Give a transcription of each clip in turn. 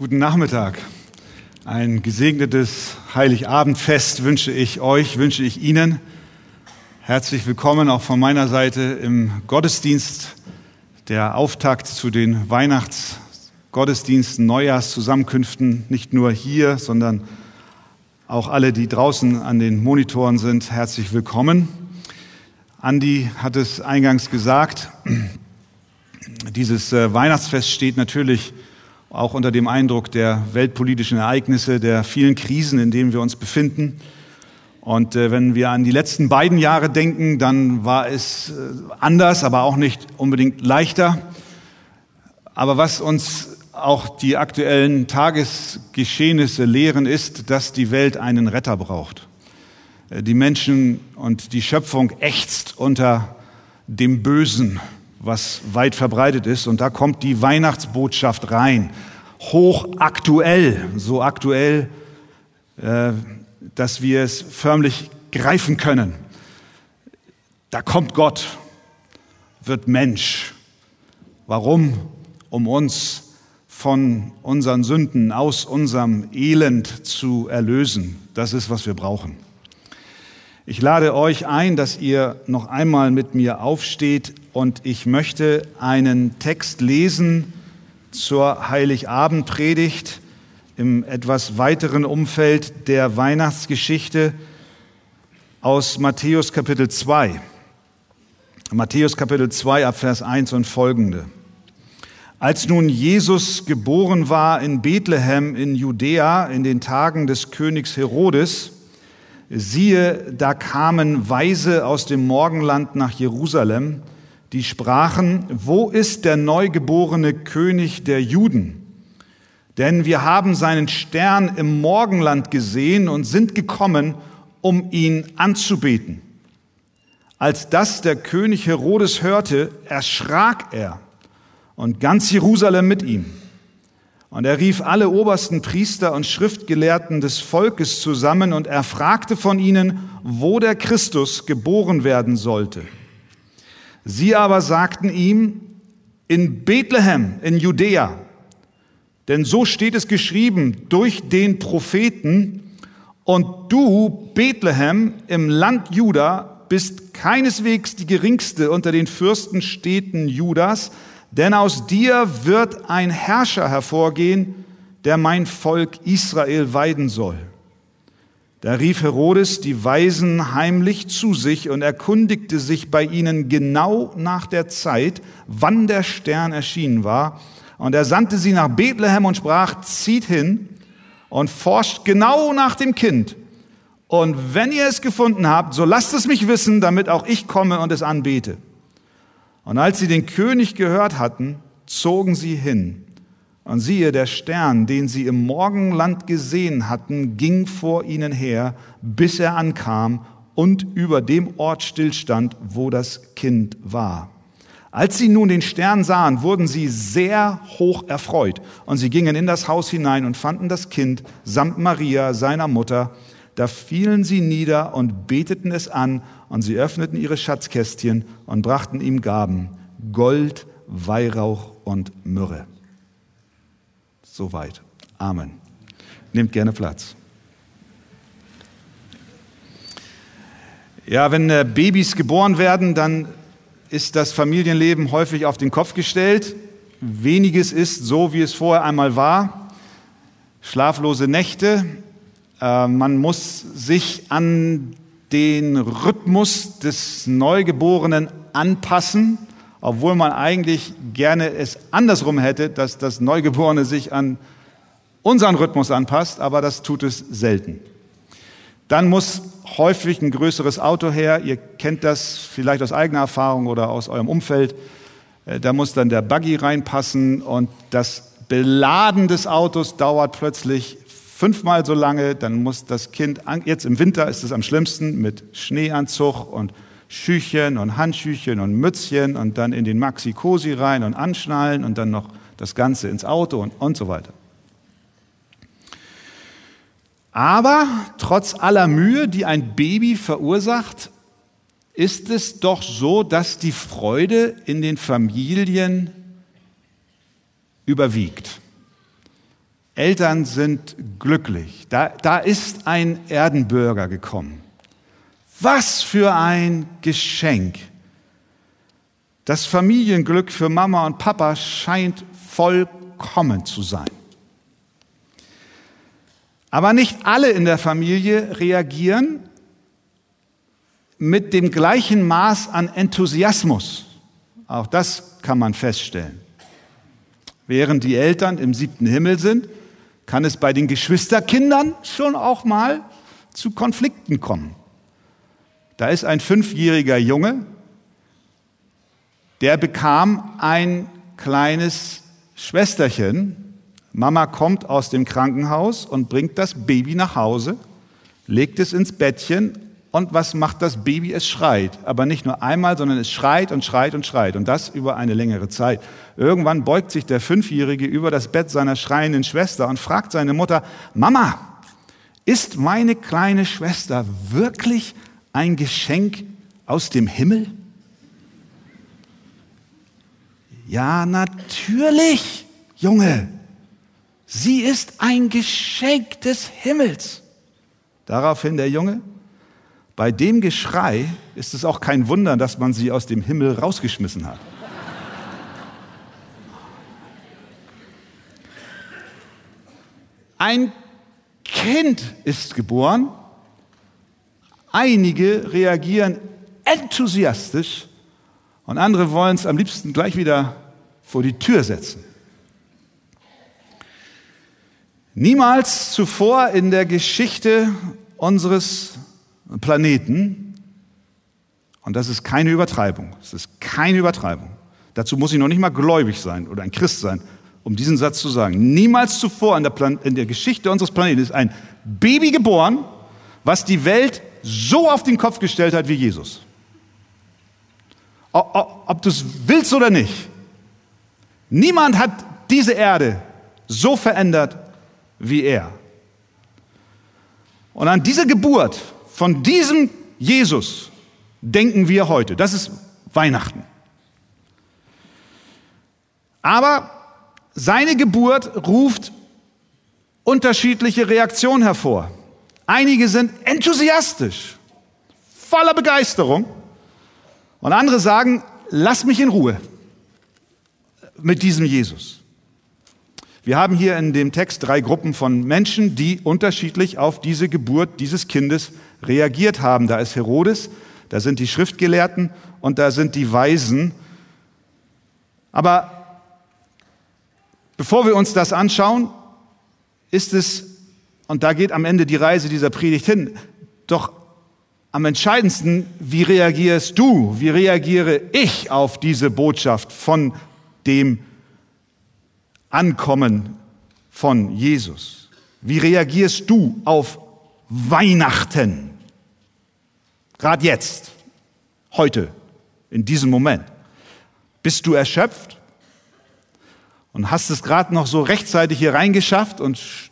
Guten Nachmittag. Ein gesegnetes Heiligabendfest wünsche ich euch, wünsche ich Ihnen. Herzlich willkommen auch von meiner Seite im Gottesdienst, der Auftakt zu den Weihnachtsgottesdiensten, Neujahrszusammenkünften, nicht nur hier, sondern auch alle, die draußen an den Monitoren sind, herzlich willkommen. Andi hat es eingangs gesagt, dieses äh, Weihnachtsfest steht natürlich auch unter dem Eindruck der weltpolitischen Ereignisse, der vielen Krisen, in denen wir uns befinden. Und äh, wenn wir an die letzten beiden Jahre denken, dann war es äh, anders, aber auch nicht unbedingt leichter. Aber was uns auch die aktuellen Tagesgeschehnisse lehren, ist, dass die Welt einen Retter braucht. Äh, die Menschen und die Schöpfung ächzt unter dem Bösen was weit verbreitet ist. Und da kommt die Weihnachtsbotschaft rein. Hochaktuell, so aktuell, äh, dass wir es förmlich greifen können. Da kommt Gott, wird Mensch. Warum? Um uns von unseren Sünden, aus unserem Elend zu erlösen. Das ist, was wir brauchen. Ich lade euch ein, dass ihr noch einmal mit mir aufsteht und ich möchte einen Text lesen zur Heiligabendpredigt im etwas weiteren Umfeld der Weihnachtsgeschichte aus Matthäus Kapitel 2. Matthäus Kapitel 2 ab Vers 1 und folgende. Als nun Jesus geboren war in Bethlehem in Judäa in den Tagen des Königs Herodes, siehe, da kamen Weise aus dem Morgenland nach Jerusalem, die sprachen, wo ist der neugeborene König der Juden? Denn wir haben seinen Stern im Morgenland gesehen und sind gekommen, um ihn anzubeten. Als das der König Herodes hörte, erschrak er und ganz Jerusalem mit ihm. Und er rief alle obersten Priester und Schriftgelehrten des Volkes zusammen und er fragte von ihnen, wo der Christus geboren werden sollte. Sie aber sagten ihm, in Bethlehem, in Judäa. Denn so steht es geschrieben durch den Propheten, und du, Bethlehem, im Land Juda, bist keineswegs die geringste unter den Fürstenstädten Judas, denn aus dir wird ein Herrscher hervorgehen, der mein Volk Israel weiden soll. Da rief Herodes die Weisen heimlich zu sich und erkundigte sich bei ihnen genau nach der Zeit, wann der Stern erschienen war. Und er sandte sie nach Bethlehem und sprach, zieht hin und forscht genau nach dem Kind. Und wenn ihr es gefunden habt, so lasst es mich wissen, damit auch ich komme und es anbete. Und als sie den König gehört hatten, zogen sie hin. Und siehe, der Stern, den sie im Morgenland gesehen hatten, ging vor ihnen her, bis er ankam und über dem Ort stillstand, wo das Kind war. Als sie nun den Stern sahen, wurden sie sehr hoch erfreut. Und sie gingen in das Haus hinein und fanden das Kind samt Maria, seiner Mutter. Da fielen sie nieder und beteten es an und sie öffneten ihre Schatzkästchen und brachten ihm Gaben, Gold, Weihrauch und Myrrhe. Soweit. Amen. Nehmt gerne Platz. Ja, wenn äh, Babys geboren werden, dann ist das Familienleben häufig auf den Kopf gestellt. Weniges ist so, wie es vorher einmal war. Schlaflose Nächte. Äh, man muss sich an den Rhythmus des Neugeborenen anpassen, obwohl man eigentlich gerne es andersrum hätte, dass das Neugeborene sich an unseren Rhythmus anpasst, aber das tut es selten. Dann muss häufig ein größeres Auto her. Ihr kennt das vielleicht aus eigener Erfahrung oder aus eurem Umfeld. Äh, da muss dann der Buggy reinpassen und das Beladen des Autos dauert plötzlich fünfmal so lange, dann muss das Kind, jetzt im Winter ist es am schlimmsten mit Schneeanzug und Schüchen und Handschüchen und Mützchen und dann in den Maxi-Cosi rein und anschnallen und dann noch das Ganze ins Auto und, und so weiter. Aber trotz aller Mühe, die ein Baby verursacht, ist es doch so, dass die Freude in den Familien überwiegt. Eltern sind glücklich. Da, da ist ein Erdenbürger gekommen. Was für ein Geschenk. Das Familienglück für Mama und Papa scheint vollkommen zu sein. Aber nicht alle in der Familie reagieren mit dem gleichen Maß an Enthusiasmus. Auch das kann man feststellen. Während die Eltern im siebten Himmel sind, kann es bei den Geschwisterkindern schon auch mal zu Konflikten kommen. Da ist ein fünfjähriger Junge, der bekam ein kleines Schwesterchen. Mama kommt aus dem Krankenhaus und bringt das Baby nach Hause, legt es ins Bettchen und was macht das Baby? Es schreit. Aber nicht nur einmal, sondern es schreit und schreit und schreit. Und das über eine längere Zeit. Irgendwann beugt sich der Fünfjährige über das Bett seiner schreienden Schwester und fragt seine Mutter, Mama, ist meine kleine Schwester wirklich ein Geschenk aus dem Himmel? Ja, natürlich, Junge. Sie ist ein Geschenk des Himmels. Daraufhin der Junge, bei dem Geschrei ist es auch kein Wunder, dass man sie aus dem Himmel rausgeschmissen hat. Ein Kind ist geboren. Einige reagieren enthusiastisch und andere wollen es am liebsten gleich wieder vor die Tür setzen. Niemals zuvor in der Geschichte unseres Planeten, und das ist keine Übertreibung, es ist keine Übertreibung. Dazu muss ich noch nicht mal gläubig sein oder ein Christ sein, um diesen Satz zu sagen. Niemals zuvor in der, Plan in der Geschichte unseres Planeten ist ein Baby geboren, was die Welt so auf den Kopf gestellt hat wie Jesus. Ob du es willst oder nicht. Niemand hat diese Erde so verändert wie er. Und an diese Geburt von diesem Jesus denken wir heute. Das ist Weihnachten. Aber seine Geburt ruft unterschiedliche Reaktionen hervor. Einige sind enthusiastisch, voller Begeisterung. Und andere sagen, lass mich in Ruhe mit diesem Jesus. Wir haben hier in dem Text drei Gruppen von Menschen, die unterschiedlich auf diese Geburt dieses Kindes reagiert haben. Da ist Herodes, da sind die Schriftgelehrten und da sind die Weisen. Aber bevor wir uns das anschauen, ist es, und da geht am Ende die Reise dieser Predigt hin, doch am entscheidendsten, wie reagierst du, wie reagiere ich auf diese Botschaft von dem Ankommen von Jesus? Wie reagierst du auf Weihnachten? Gerade jetzt, heute, in diesem Moment. Bist du erschöpft und hast es gerade noch so rechtzeitig hier reingeschafft und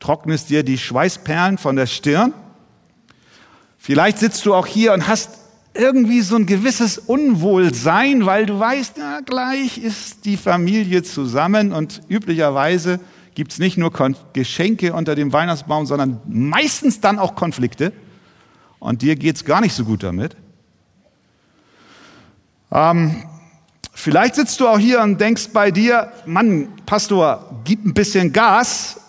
trocknest dir die Schweißperlen von der Stirn? Vielleicht sitzt du auch hier und hast irgendwie so ein gewisses Unwohlsein, weil du weißt, ja, gleich ist die Familie zusammen und üblicherweise gibt es nicht nur Geschenke unter dem Weihnachtsbaum, sondern meistens dann auch Konflikte. Und dir geht es gar nicht so gut damit. Ähm, vielleicht sitzt du auch hier und denkst bei dir, Mann, Pastor, gib ein bisschen Gas.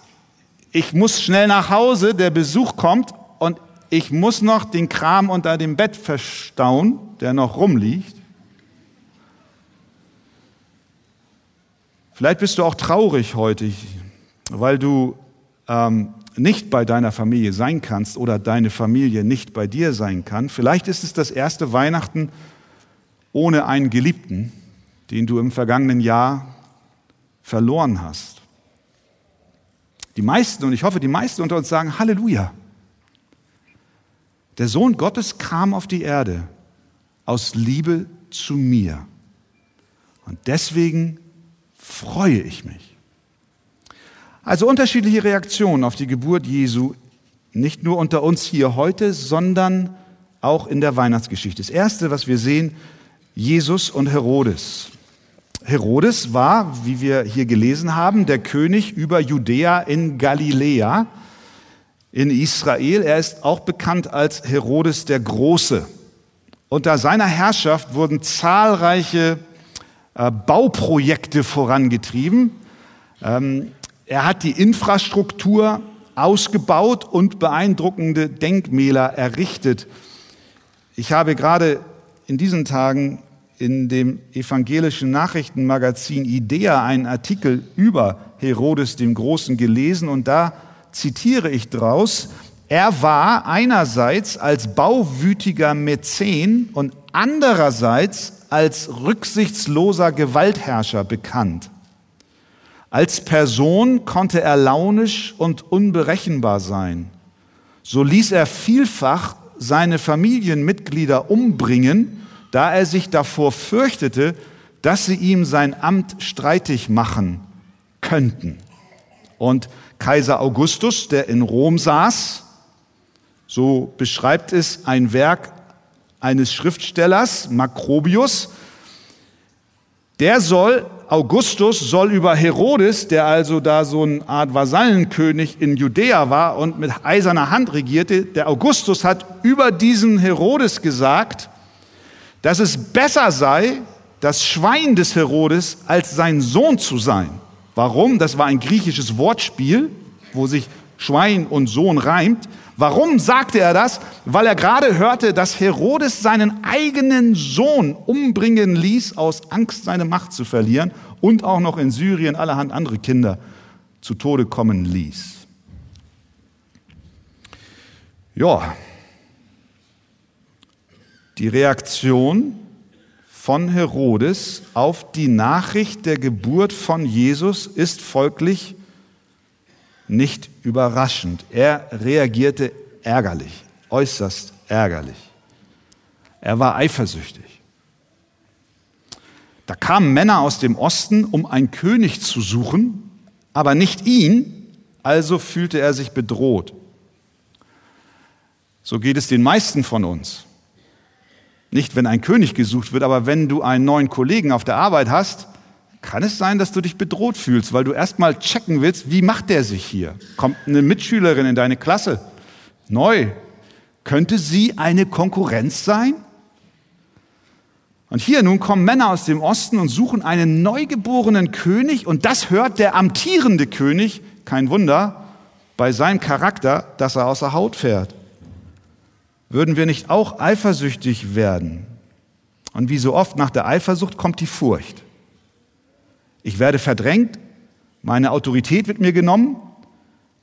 Ich muss schnell nach Hause, der Besuch kommt und ich muss noch den Kram unter dem Bett verstauen, der noch rumliegt. Vielleicht bist du auch traurig heute, weil du ähm, nicht bei deiner Familie sein kannst oder deine Familie nicht bei dir sein kann. Vielleicht ist es das erste Weihnachten ohne einen Geliebten, den du im vergangenen Jahr verloren hast. Die meisten, und ich hoffe, die meisten unter uns sagen Halleluja. Der Sohn Gottes kam auf die Erde aus Liebe zu mir. Und deswegen freue ich mich. Also unterschiedliche Reaktionen auf die Geburt Jesu, nicht nur unter uns hier heute, sondern auch in der Weihnachtsgeschichte. Das Erste, was wir sehen, Jesus und Herodes. Herodes war, wie wir hier gelesen haben, der König über Judäa in Galiläa in Israel. Er ist auch bekannt als Herodes der Große. Unter seiner Herrschaft wurden zahlreiche äh, Bauprojekte vorangetrieben. Ähm, er hat die Infrastruktur ausgebaut und beeindruckende Denkmäler errichtet. Ich habe gerade in diesen Tagen in dem evangelischen Nachrichtenmagazin IDEA einen Artikel über Herodes dem Großen gelesen und da zitiere ich draus, er war einerseits als bauwütiger Mäzen und andererseits als rücksichtsloser Gewaltherrscher bekannt. Als Person konnte er launisch und unberechenbar sein. So ließ er vielfach seine Familienmitglieder umbringen, da er sich davor fürchtete, dass sie ihm sein Amt streitig machen könnten. Und Kaiser Augustus, der in Rom saß, so beschreibt es ein Werk eines Schriftstellers, Macrobius, der soll, Augustus soll über Herodes, der also da so eine Art Vasallenkönig in Judäa war und mit eiserner Hand regierte, der Augustus hat über diesen Herodes gesagt, dass es besser sei, das Schwein des Herodes als sein Sohn zu sein. Warum? Das war ein griechisches Wortspiel, wo sich Schwein und Sohn reimt. Warum sagte er das? Weil er gerade hörte, dass Herodes seinen eigenen Sohn umbringen ließ, aus Angst, seine Macht zu verlieren und auch noch in Syrien allerhand andere Kinder zu Tode kommen ließ. Ja, die Reaktion von Herodes auf die Nachricht der Geburt von Jesus ist folglich nicht überraschend. Er reagierte ärgerlich, äußerst ärgerlich. Er war eifersüchtig. Da kamen Männer aus dem Osten, um einen König zu suchen, aber nicht ihn, also fühlte er sich bedroht. So geht es den meisten von uns. Nicht, wenn ein König gesucht wird, aber wenn du einen neuen Kollegen auf der Arbeit hast, kann es sein, dass du dich bedroht fühlst, weil du erstmal checken willst, wie macht der sich hier? Kommt eine Mitschülerin in deine Klasse, neu. Könnte sie eine Konkurrenz sein? Und hier nun kommen Männer aus dem Osten und suchen einen neugeborenen König und das hört der amtierende König, kein Wunder, bei seinem Charakter, dass er außer Haut fährt. Würden wir nicht auch eifersüchtig werden? Und wie so oft nach der Eifersucht kommt die Furcht. Ich werde verdrängt, meine Autorität wird mir genommen.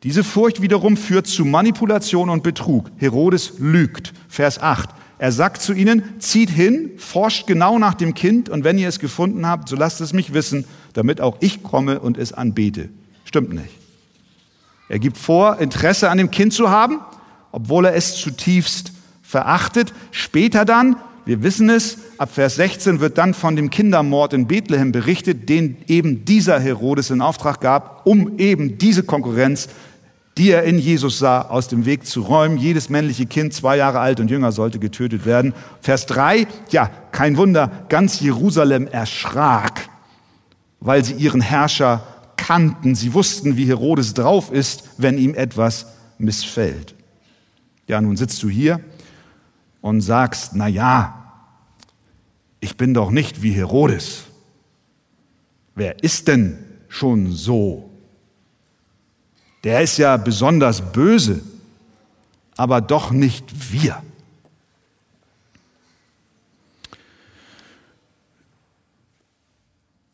Diese Furcht wiederum führt zu Manipulation und Betrug. Herodes lügt. Vers 8. Er sagt zu ihnen, zieht hin, forscht genau nach dem Kind und wenn ihr es gefunden habt, so lasst es mich wissen, damit auch ich komme und es anbete. Stimmt nicht. Er gibt vor, Interesse an dem Kind zu haben, obwohl er es zutiefst verachtet. Später dann wir wissen es, ab Vers 16 wird dann von dem Kindermord in Bethlehem berichtet, den eben dieser Herodes in Auftrag gab, um eben diese Konkurrenz, die er in Jesus sah, aus dem Weg zu räumen. Jedes männliche Kind, zwei Jahre alt und jünger, sollte getötet werden. Vers 3, ja, kein Wunder, ganz Jerusalem erschrak, weil sie ihren Herrscher kannten. Sie wussten, wie Herodes drauf ist, wenn ihm etwas missfällt. Ja, nun sitzt du hier und sagst, na ja, ich bin doch nicht wie Herodes. Wer ist denn schon so? Der ist ja besonders böse, aber doch nicht wir.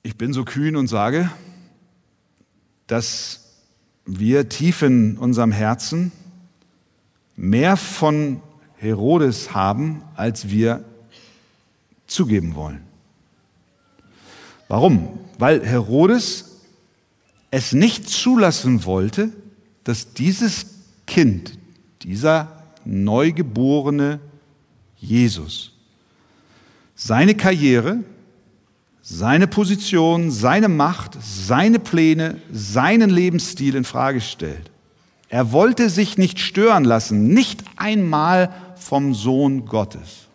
Ich bin so kühn und sage, dass wir tief in unserem Herzen mehr von Herodes haben, als wir zugeben wollen. Warum? Weil Herodes es nicht zulassen wollte, dass dieses Kind, dieser neugeborene Jesus, seine Karriere, seine Position, seine Macht, seine Pläne, seinen Lebensstil in Frage stellt. Er wollte sich nicht stören lassen, nicht einmal vom Sohn Gottes.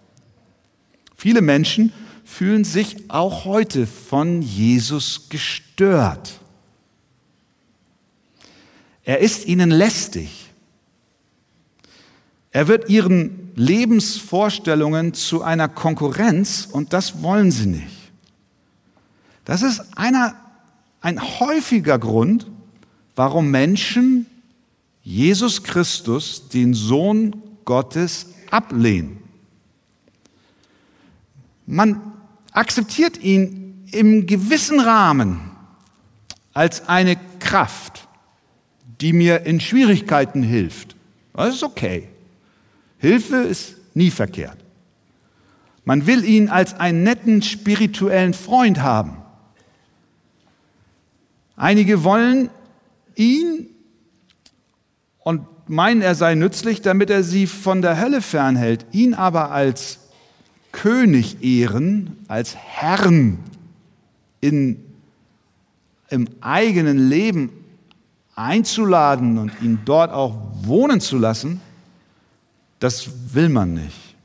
Viele Menschen fühlen sich auch heute von Jesus gestört. Er ist ihnen lästig. Er wird ihren Lebensvorstellungen zu einer Konkurrenz und das wollen sie nicht. Das ist einer, ein häufiger Grund, warum Menschen Jesus Christus, den Sohn Gottes, ablehnen. Man akzeptiert ihn im gewissen Rahmen als eine Kraft, die mir in Schwierigkeiten hilft. Das ist okay. Hilfe ist nie verkehrt. Man will ihn als einen netten spirituellen Freund haben. Einige wollen ihn und meinen, er sei nützlich, damit er sie von der Hölle fernhält, ihn aber als König ehren, als Herrn in, im eigenen Leben einzuladen und ihn dort auch wohnen zu lassen, das will man nicht.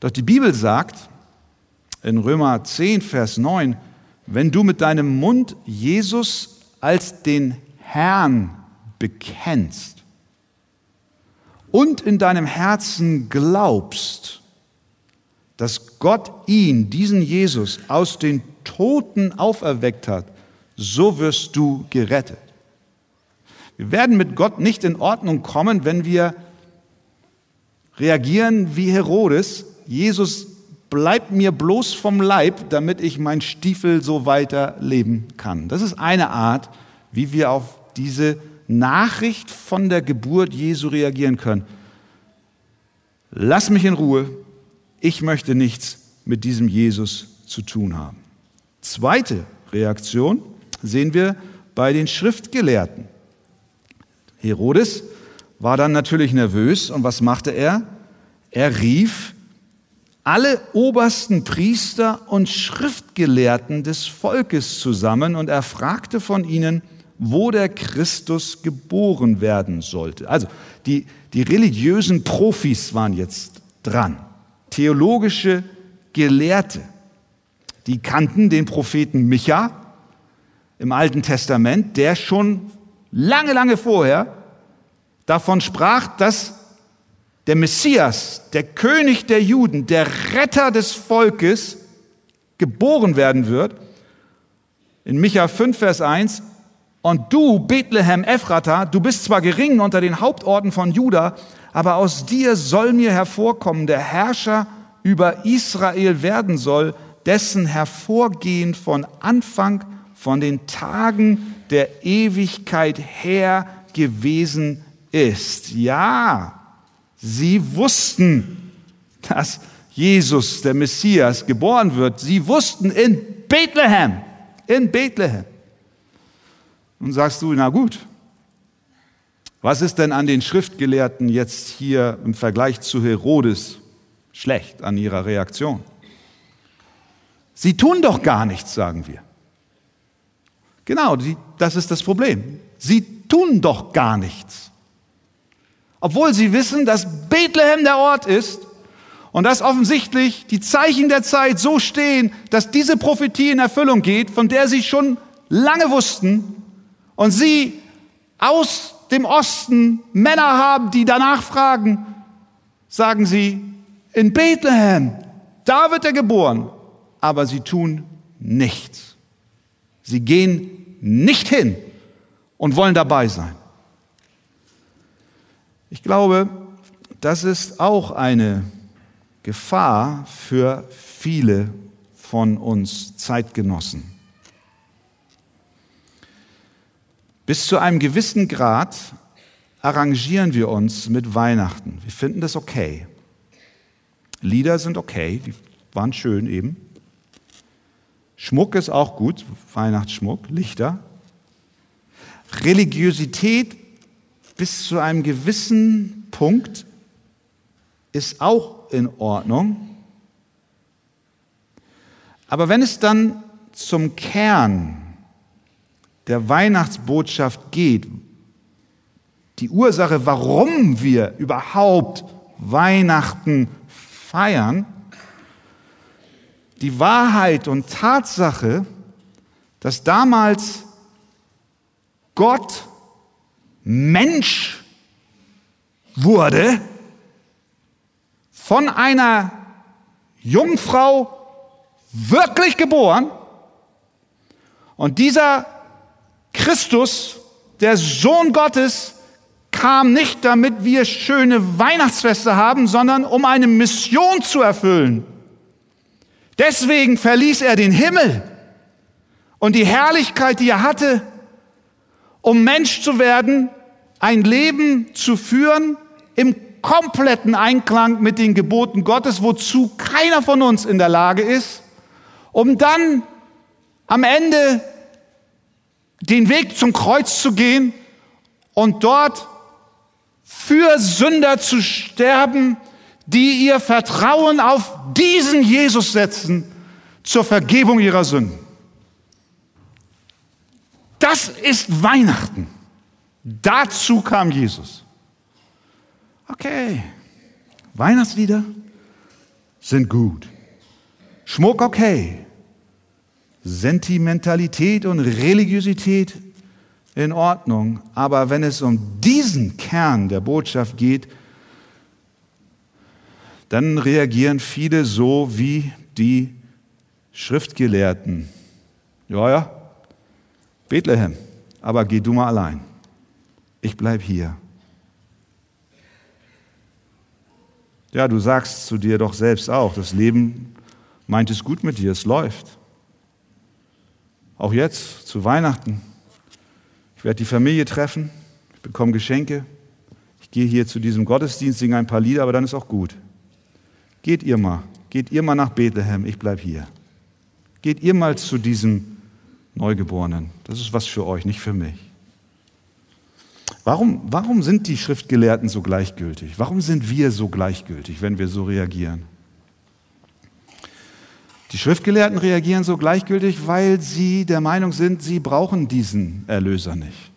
Doch die Bibel sagt in Römer 10, Vers 9, wenn du mit deinem Mund Jesus als den Herrn bekennst und in deinem Herzen glaubst, dass Gott ihn, diesen Jesus, aus den Toten auferweckt hat, so wirst du gerettet. Wir werden mit Gott nicht in Ordnung kommen, wenn wir reagieren wie Herodes. Jesus bleibt mir bloß vom Leib, damit ich mein Stiefel so weiter leben kann. Das ist eine Art, wie wir auf diese Nachricht von der Geburt Jesu reagieren können. Lass mich in Ruhe, ich möchte nichts mit diesem Jesus zu tun haben. Zweite Reaktion sehen wir bei den Schriftgelehrten. Herodes war dann natürlich nervös und was machte er? Er rief alle obersten Priester und Schriftgelehrten des Volkes zusammen und er fragte von ihnen, wo der Christus geboren werden sollte. Also die, die religiösen Profis waren jetzt dran, theologische Gelehrte. Die kannten den Propheten Micha im Alten Testament, der schon lange, lange vorher davon sprach, dass der Messias, der König der Juden, der Retter des Volkes geboren werden wird. In Micha 5, Vers 1, und du, Bethlehem Ephrata, du bist zwar gering unter den Hauptorten von Juda, aber aus dir soll mir hervorkommen, der Herrscher über Israel werden soll, dessen Hervorgehen von Anfang, von den Tagen der Ewigkeit her gewesen ist. Ja, sie wussten, dass Jesus, der Messias, geboren wird. Sie wussten in Bethlehem, in Bethlehem. Nun sagst du, na gut, was ist denn an den Schriftgelehrten jetzt hier im Vergleich zu Herodes schlecht an ihrer Reaktion? Sie tun doch gar nichts, sagen wir. Genau, das ist das Problem. Sie tun doch gar nichts. Obwohl sie wissen, dass Bethlehem der Ort ist und dass offensichtlich die Zeichen der Zeit so stehen, dass diese Prophetie in Erfüllung geht, von der sie schon lange wussten und sie aus dem Osten Männer haben, die danach fragen, sagen sie, in Bethlehem, da wird er geboren, aber sie tun nichts. Sie gehen nicht hin und wollen dabei sein. Ich glaube, das ist auch eine Gefahr für viele von uns Zeitgenossen. Bis zu einem gewissen Grad arrangieren wir uns mit Weihnachten. Wir finden das okay. Lieder sind okay, die waren schön eben. Schmuck ist auch gut, Weihnachtsschmuck, Lichter. Religiosität bis zu einem gewissen Punkt ist auch in Ordnung. Aber wenn es dann zum Kern der Weihnachtsbotschaft geht, die Ursache, warum wir überhaupt Weihnachten feiern, die Wahrheit und Tatsache, dass damals Gott Mensch wurde von einer Jungfrau wirklich geboren. Und dieser Christus, der Sohn Gottes, kam nicht, damit wir schöne Weihnachtsfeste haben, sondern um eine Mission zu erfüllen. Deswegen verließ er den Himmel und die Herrlichkeit, die er hatte, um Mensch zu werden, ein Leben zu führen im kompletten Einklang mit den Geboten Gottes, wozu keiner von uns in der Lage ist, um dann am Ende den Weg zum Kreuz zu gehen und dort für Sünder zu sterben, die ihr Vertrauen auf diesen Jesus setzen zur Vergebung ihrer Sünden. Das ist Weihnachten. Dazu kam Jesus. Okay, Weihnachtslieder sind gut. Schmuck okay. Sentimentalität und Religiosität in Ordnung. Aber wenn es um diesen Kern der Botschaft geht, dann reagieren viele so wie die Schriftgelehrten. Ja, ja, Bethlehem, aber geh du mal allein. Ich bleib hier. Ja, du sagst zu dir doch selbst auch, das Leben meint es gut mit dir, es läuft. Auch jetzt zu Weihnachten. Ich werde die Familie treffen, ich bekomme Geschenke, ich gehe hier zu diesem Gottesdienst, singe ein paar Lieder, aber dann ist auch gut. Geht ihr mal, geht ihr mal nach Bethlehem, ich bleibe hier. Geht ihr mal zu diesem Neugeborenen. Das ist was für euch, nicht für mich. Warum, warum sind die Schriftgelehrten so gleichgültig? Warum sind wir so gleichgültig, wenn wir so reagieren? Die Schriftgelehrten reagieren so gleichgültig, weil sie der Meinung sind, sie brauchen diesen Erlöser nicht.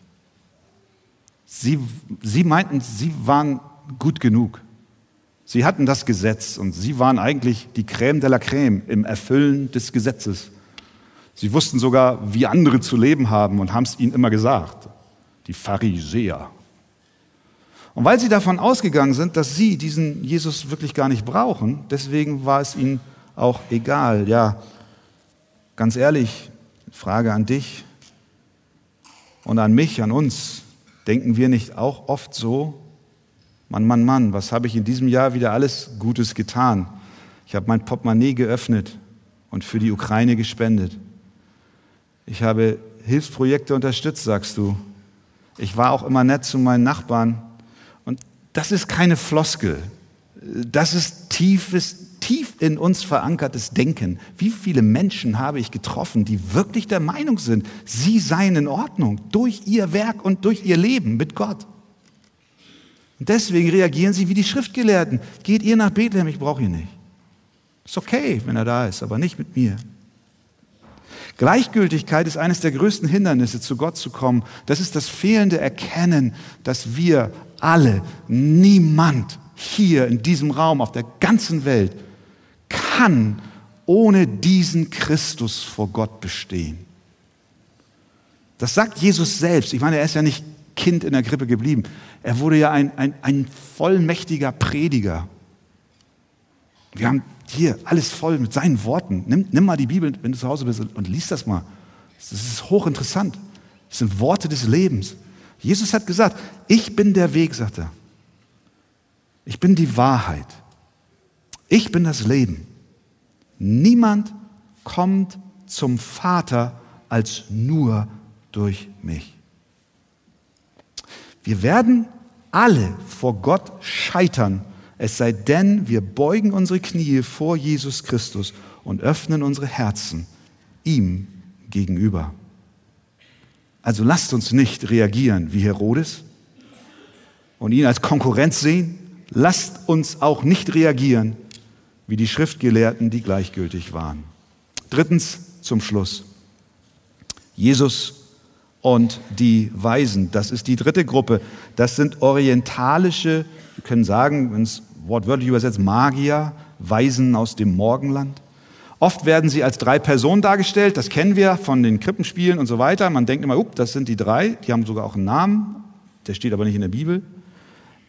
Sie, sie meinten, sie waren gut genug. Sie hatten das Gesetz und sie waren eigentlich die Crème de la Crème im Erfüllen des Gesetzes. Sie wussten sogar, wie andere zu leben haben und haben es ihnen immer gesagt. Die Pharisäer. Und weil sie davon ausgegangen sind, dass sie diesen Jesus wirklich gar nicht brauchen, deswegen war es ihnen auch egal. Ja, ganz ehrlich, Frage an dich und an mich, an uns. Denken wir nicht auch oft so? Mann, Mann, Mann, was habe ich in diesem Jahr wieder alles Gutes getan? Ich habe mein Portemonnaie geöffnet und für die Ukraine gespendet. Ich habe Hilfsprojekte unterstützt, sagst du. Ich war auch immer nett zu meinen Nachbarn. Und das ist keine Floskel. Das ist tiefes, tief in uns verankertes Denken. Wie viele Menschen habe ich getroffen, die wirklich der Meinung sind, sie seien in Ordnung durch ihr Werk und durch ihr Leben mit Gott. Und deswegen reagieren sie wie die Schriftgelehrten. Geht ihr nach Bethlehem, ich brauche ihn nicht. Ist okay, wenn er da ist, aber nicht mit mir. Gleichgültigkeit ist eines der größten Hindernisse, zu Gott zu kommen. Das ist das fehlende Erkennen, dass wir alle, niemand hier in diesem Raum, auf der ganzen Welt, kann ohne diesen Christus vor Gott bestehen. Das sagt Jesus selbst. Ich meine, er ist ja nicht Kind in der Krippe geblieben. Er wurde ja ein, ein, ein vollmächtiger Prediger. Wir haben hier alles voll mit seinen Worten. Nimm, nimm mal die Bibel, wenn du zu Hause bist, und lies das mal. Das ist hochinteressant. Das sind Worte des Lebens. Jesus hat gesagt, ich bin der Weg, sagt er. Ich bin die Wahrheit. Ich bin das Leben. Niemand kommt zum Vater als nur durch mich. Wir werden alle vor Gott scheitern, es sei denn, wir beugen unsere Knie vor Jesus Christus und öffnen unsere Herzen ihm gegenüber. Also lasst uns nicht reagieren wie Herodes und ihn als Konkurrenz sehen. Lasst uns auch nicht reagieren wie die Schriftgelehrten, die gleichgültig waren. Drittens zum Schluss. Jesus und die Weisen. Das ist die dritte Gruppe. Das sind orientalische, wir können sagen, wenn es wortwörtlich übersetzt, Magier, Weisen aus dem Morgenland. Oft werden sie als drei Personen dargestellt, das kennen wir von den Krippenspielen und so weiter. Man denkt immer, up, das sind die drei, die haben sogar auch einen Namen, der steht aber nicht in der Bibel.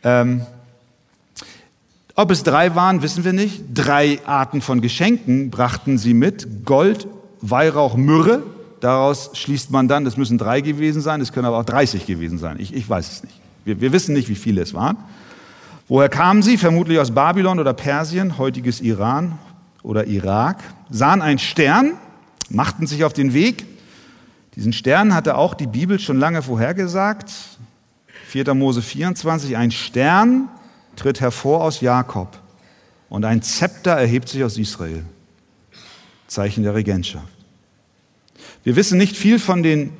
Ähm, ob es drei waren, wissen wir nicht. Drei Arten von Geschenken brachten sie mit. Gold, Weihrauch, Myrrhe. Daraus schließt man dann, das müssen drei gewesen sein, es können aber auch 30 gewesen sein. Ich, ich weiß es nicht. Wir, wir wissen nicht, wie viele es waren. Woher kamen sie? Vermutlich aus Babylon oder Persien, heutiges Iran oder Irak. Sahen einen Stern, machten sich auf den Weg. Diesen Stern hatte auch die Bibel schon lange vorhergesagt. 4. Mose 24, ein Stern tritt hervor aus Jakob und ein Zepter erhebt sich aus Israel. Zeichen der Regentschaft. Wir wissen nicht viel von den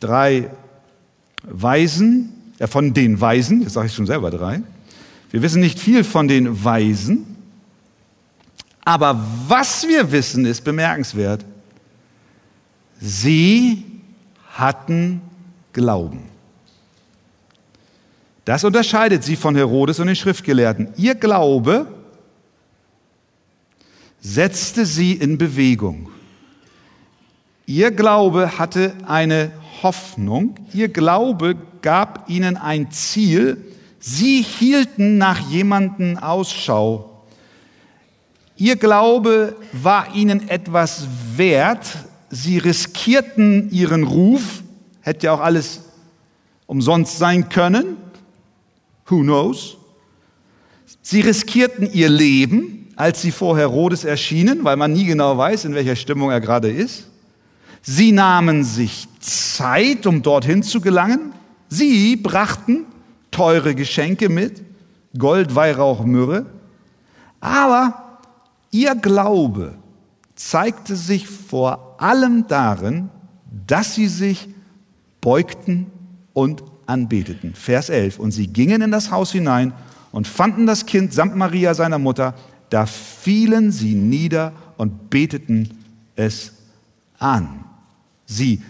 drei Weisen, äh, von den Weisen, jetzt sage ich schon selber drei. Wir wissen nicht viel von den Weisen, aber was wir wissen, ist bemerkenswert. Sie hatten Glauben. Das unterscheidet sie von Herodes und den Schriftgelehrten. Ihr Glaube setzte sie in Bewegung. Ihr Glaube hatte eine Hoffnung. Ihr Glaube gab ihnen ein Ziel. Sie hielten nach jemanden Ausschau. Ihr Glaube war ihnen etwas wert. Sie riskierten ihren Ruf. Hätte ja auch alles umsonst sein können. Who knows? Sie riskierten ihr Leben, als sie vor Herodes erschienen, weil man nie genau weiß, in welcher Stimmung er gerade ist. Sie nahmen sich Zeit, um dorthin zu gelangen. Sie brachten teure Geschenke mit, Gold, Weihrauch, Myrrhe. Aber ihr Glaube zeigte sich vor allem darin, dass sie sich beugten und anbeteten. Vers 11. Und sie gingen in das Haus hinein und fanden das Kind samt Maria, seiner Mutter. Da fielen sie nieder und beteten es an. Sie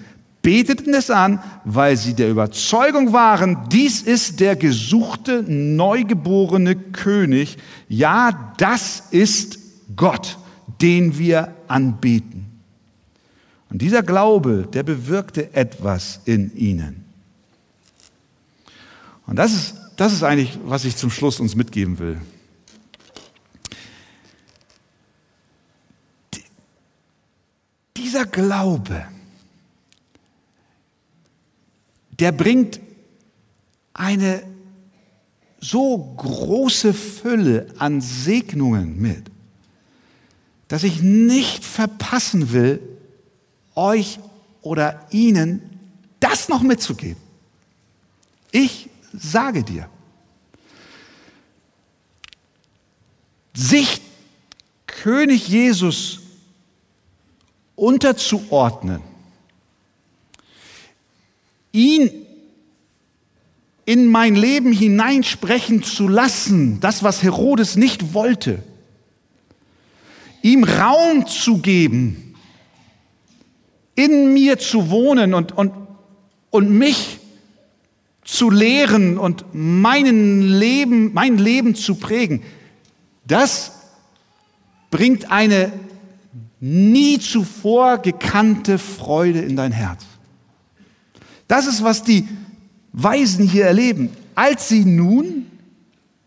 beteten es an, weil sie der Überzeugung waren, dies ist der gesuchte, neugeborene König. Ja, das ist Gott, den wir anbeten. Und dieser Glaube, der bewirkte etwas in ihnen. Und das ist, das ist eigentlich, was ich zum Schluss uns mitgeben will. Dieser Glaube, der bringt eine so große Fülle an Segnungen mit, dass ich nicht verpassen will, euch oder ihnen das noch mitzugeben. Ich sage dir, sich König Jesus unterzuordnen, ihn in mein Leben hineinsprechen zu lassen, das, was Herodes nicht wollte, ihm Raum zu geben, in mir zu wohnen und, und, und mich zu lehren und meinen Leben, mein Leben zu prägen, das bringt eine nie zuvor gekannte Freude in dein Herz. Das ist, was die Weisen hier erleben. Als sie nun,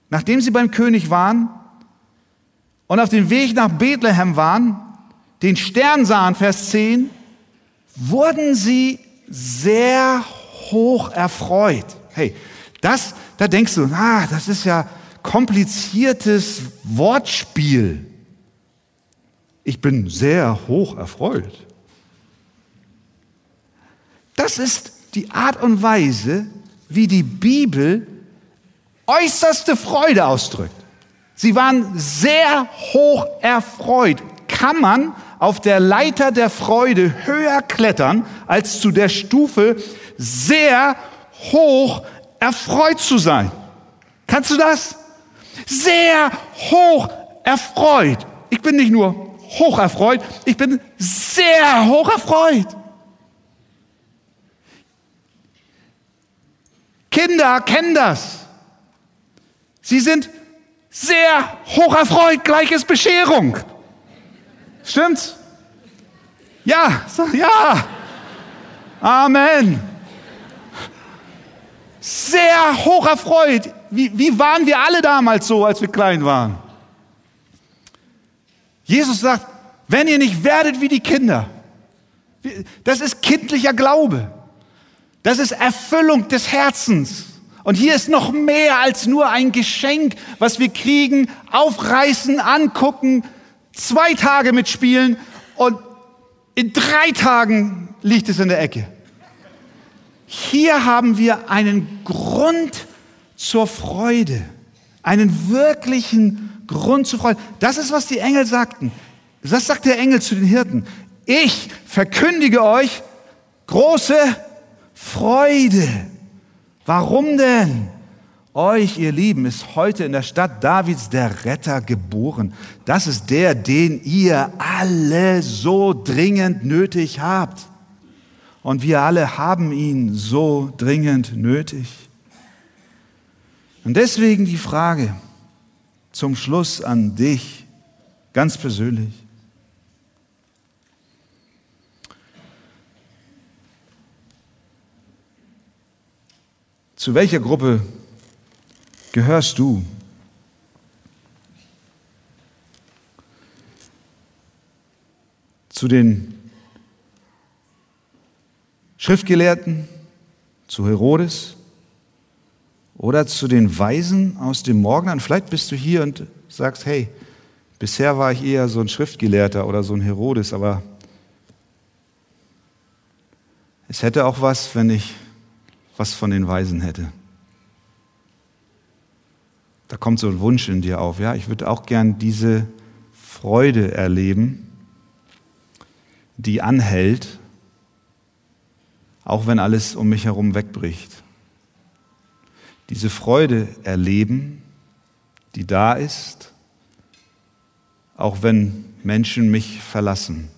nachdem sie beim König waren und auf dem Weg nach Bethlehem waren, den Stern sahen, Vers 10, wurden sie sehr hoch erfreut. Hey, das, da denkst du, ah, das ist ja kompliziertes Wortspiel. Ich bin sehr hoch erfreut. Das ist die Art und Weise, wie die Bibel äußerste Freude ausdrückt. Sie waren sehr hoch erfreut. Kann man auf der Leiter der Freude höher klettern als zu der Stufe sehr hoch erfreut zu sein. Kannst du das? Sehr hoch erfreut. Ich bin nicht nur hoch erfreut, ich bin sehr hoch erfreut. Kinder kennen das. Sie sind Sehr hoch erfreut, gleiches Bescherung. Stimmt's? Ja, ja. Amen. Sehr hoch erfreut. Wie, wie waren wir alle damals so, als wir klein waren? Jesus sagt, wenn ihr nicht werdet wie die Kinder, das ist kindlicher Glaube. Das ist Erfüllung des Herzens. Und hier ist noch mehr als nur ein Geschenk, was wir kriegen, aufreißen, angucken, zwei Tage mitspielen und in drei Tagen liegt es in der Ecke. Hier haben wir einen Grund zur Freude, einen wirklichen Grund zur Freude. Das ist, was die Engel sagten. Das sagt der Engel zu den Hirten. Ich verkündige euch große Freude. Warum denn? Euch, ihr Lieben, ist heute in der Stadt Davids der Retter geboren. Das ist der, den ihr alle so dringend nötig habt. Und wir alle haben ihn so dringend nötig. Und deswegen die Frage zum Schluss an dich, ganz persönlich. Zu welcher Gruppe gehörst du? Zu den Schriftgelehrten, zu Herodes oder zu den Weisen aus dem Morgenland? Vielleicht bist du hier und sagst, hey, bisher war ich eher so ein Schriftgelehrter oder so ein Herodes, aber es hätte auch was, wenn ich was von den Weisen hätte. Da kommt so ein Wunsch in dir auf. Ja, ich würde auch gern diese Freude erleben, die anhält, auch wenn alles um mich herum wegbricht. Diese Freude erleben, die da ist, auch wenn Menschen mich verlassen.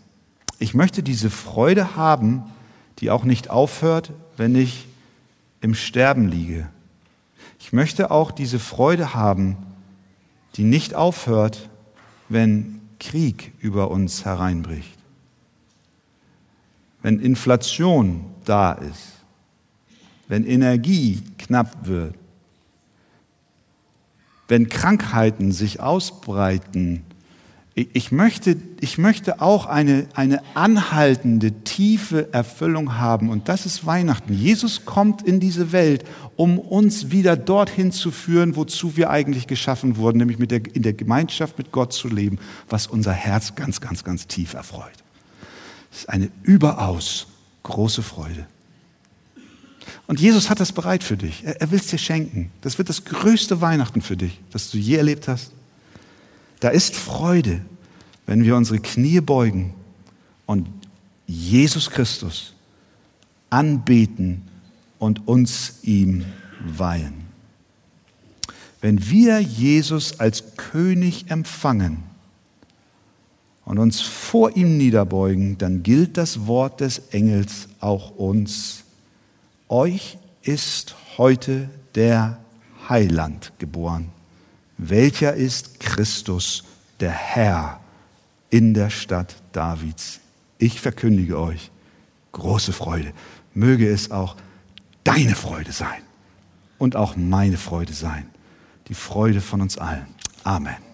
Ich möchte diese Freude haben, die auch nicht aufhört, wenn ich im Sterben liege. Ich möchte auch diese Freude haben, die nicht aufhört, wenn Krieg über uns hereinbricht. Wenn Inflation da ist, wenn Energie knapp wird, wenn Krankheiten sich ausbreiten ich möchte, ich möchte auch eine, eine anhaltende, tiefe Erfüllung haben. Und das ist Weihnachten. Jesus kommt in diese Welt, um uns wieder dorthin zu führen, wozu wir eigentlich geschaffen wurden, nämlich mit der, in der Gemeinschaft mit Gott zu leben, was unser Herz ganz, ganz, ganz tief erfreut. Das ist eine überaus große Freude. Und Jesus hat das bereit für dich. Er, er will es dir schenken. Das wird das größte Weihnachten für dich, das du je erlebt hast. Da ist Freude, wenn wir unsere Knie beugen und Jesus Christus anbeten und uns ihm weihen. Wenn wir Jesus als König empfangen und uns vor ihm niederbeugen, dann gilt das Wort des Engels auch uns. Euch ist heute der Heiland geboren welcher ist Christus, der Herr in der Stadt Davids. Ich verkündige euch große Freude. Möge es auch deine Freude sein und auch meine Freude sein. Die Freude von uns allen. Amen.